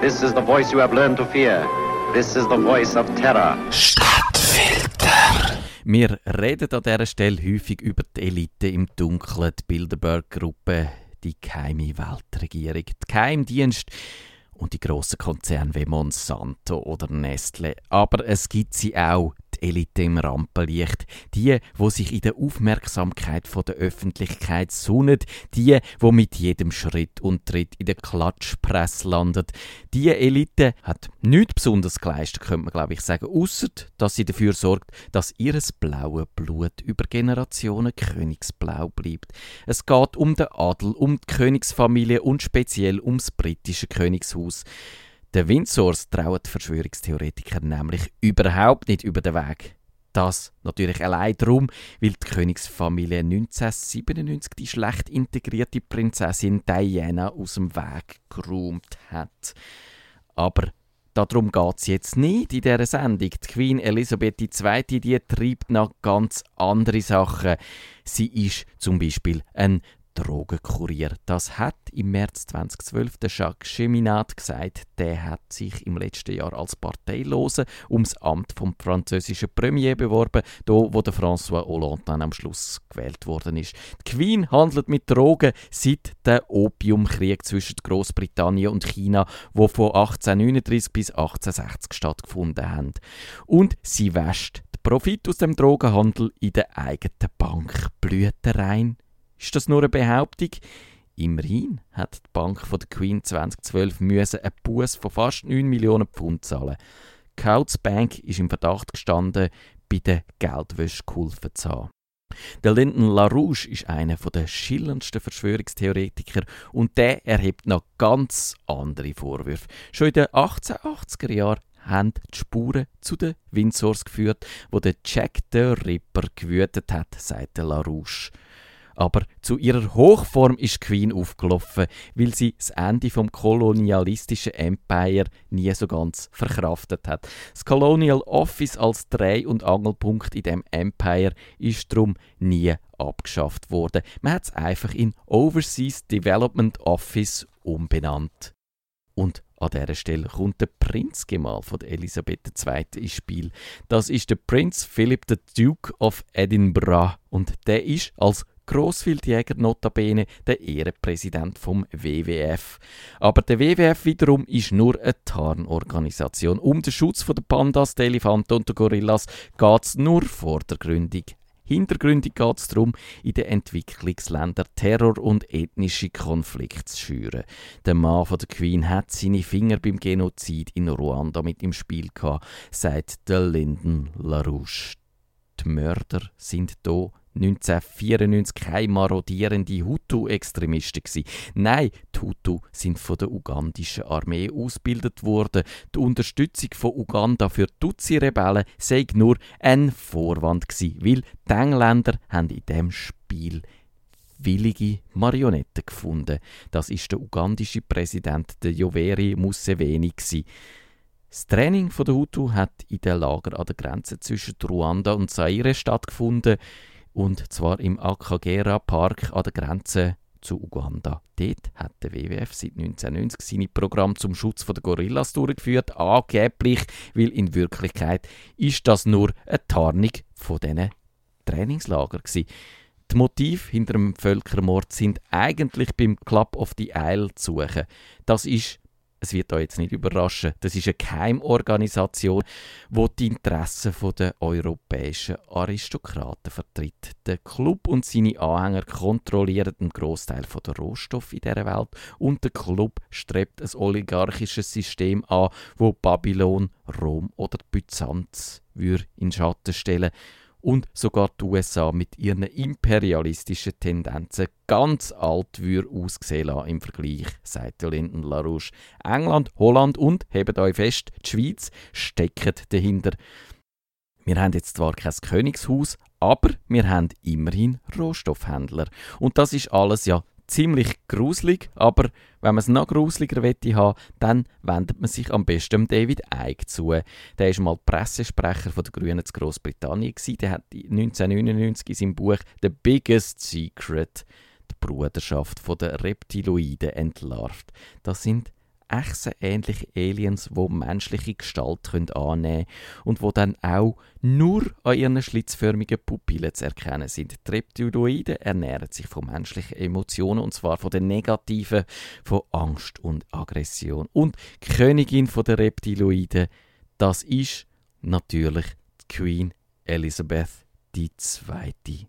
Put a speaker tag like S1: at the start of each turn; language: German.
S1: This is the voice you have learned to fear. This is the voice of terror.
S2: Stadtfilter. Wir reden an dieser Stelle häufig über die Elite im Dunkeln, die Bilderberg-Gruppe, die geheime Weltregierung, die Geheimdienst und die grossen Konzerne wie Monsanto oder Nestle. Aber es gibt sie auch, Elite im Rampenlicht. Die, wo sich in der Aufmerksamkeit von der Öffentlichkeit sunnet. Die, wo mit jedem Schritt und Tritt in der Klatschpresse landet. Die Elite hat nichts besonders geleistet, könnte man glaube ich sagen, außer dass sie dafür sorgt, dass ihres blaue Blut über Generationen königsblau bleibt. Es geht um den Adel, um die Königsfamilie und speziell ums britische Königshaus. Der Windsors trauen die Verschwörungstheoretiker nämlich überhaupt nicht über den Weg. Das natürlich allein darum, weil die Königsfamilie 1997 die schlecht integrierte Prinzessin Diana aus dem Weg geräumt hat. Aber darum geht es jetzt nicht in dieser Sendung. Die Queen Elisabeth II. Die treibt noch ganz andere Sachen. Sie ist zum Beispiel ein Drogenkurier. Das hat im März 2012 der Jacques Cheminade gesagt. Der hat sich im letzten Jahr als Parteilose ums Amt vom französischen Premier beworben, da wo der François Hollande dann am Schluss gewählt worden ist. Die Queen handelt mit Drogen seit dem Opiumkrieg zwischen Großbritannien und China, wo von 1839 bis 1860 stattgefunden hat. Und sie wäscht den Profit aus dem Drogenhandel in der eigenen Bank. Blütenrein ist das nur eine Behauptung? Immerhin hat die Bank von der Queen 2012 müssen einen Buß von fast 9 Millionen Pfund zahlen. Coutts Bank ist im Verdacht gestanden, bei der Geldwäsche geholfen zu haben. Der Lyndon LaRouche ist einer der schillerndsten Verschwörungstheoretiker und der erhebt noch ganz andere Vorwürfe. Schon in den 1880er Jahren haben die Spuren zu den Windsors geführt, wo der Jack the Ripper gewütet hat, sagt der LaRouche. Aber zu ihrer Hochform ist Queen aufgelaufen, weil sie das Ende vom kolonialistischen Empire nie so ganz verkraftet hat. Das Colonial Office als Dreh- und Angelpunkt in dem Empire ist darum nie abgeschafft worden. Man hat es einfach in Overseas Development Office umbenannt. Und an dieser Stelle kommt der Prinzgemahl von Elisabeth II. ins Spiel. Das ist der Prinz Philip the Duke of Edinburgh und der ist als Grosswildjäger notabene der Ehrenpräsident vom WWF. Aber der WWF wiederum ist nur eine Tarnorganisation. Um den Schutz der Pandas, der Elefanten und der Gorillas geht es nur vordergründig. Hintergründig geht es darum, in den Entwicklungsländern Terror und ethnische Konflikte zu schüren. Der Mann von der Queen hat seine Finger beim Genozid in Ruanda mit im Spiel gehabt, sagt der Lyndon LaRouche. Die Mörder sind hier 1994 keine marodierende Hutu-Extremisten. Nein, die Hutu sind von der ugandischen Armee ausgebildet worden. Die Unterstützung von Uganda für Tutsi-Rebellen sei nur ein Vorwand gewesen, weil die Engländer haben in dem Spiel willige Marionetten gefunden. Das ist der ugandische Präsident der Yoweri Museveni gewesen. Das Training der Hutu hat in den Lager an der Grenze zwischen Ruanda und Zaire stattgefunden und zwar im Akagera Park an der Grenze zu Uganda. Dort hat der WWF seit 1990 seine Programm zum Schutz der Gorillas durchgeführt, angeblich, weil in Wirklichkeit ist das nur eine Tarnung von diesen Trainingslager gewesen. Die Motive hinter dem Völkermord sind eigentlich beim Club of the Isle zu suchen. Das ist es wird euch jetzt nicht überraschen, das ist eine Geheimorganisation, die die Interessen der europäischen Aristokraten vertritt. Der Club und seine Anhänger kontrollieren den Großteil der Rohstoffe in dieser Welt und der Club strebt ein oligarchisches System an, wo Babylon, Rom oder Byzanz in Schatten stellen und sogar die USA mit ihren imperialistischen Tendenzen ganz alt würde aussehen lassen im Vergleich, sagt Lyndon LaRouche. England, Holland und, hebt euch fest, die Schweiz stecken dahinter. Wir haben jetzt zwar kein Königshaus, aber wir haben immerhin Rohstoffhändler. Und das ist alles ja ziemlich gruselig, aber wenn man es noch gruseliger wette haben, dann wendet man sich am besten David Icke zu. Der war mal Pressesprecher von der Grünen zu Großbritannien Der hat 1999 in seinem Buch The Biggest Secret die Bruderschaft der Reptiloiden entlarvt. Das sind echsenähnliche Aliens, die menschliche Gestalt annehmen können und wo dann auch nur an ihren schlitzförmigen Pupillen zu erkennen sind. Die Reptiloiden ernähren sich von menschlichen Emotionen und zwar von den negativen, von Angst und Aggression. Und die Königin der Reptiloiden, das ist natürlich die Queen Elizabeth II.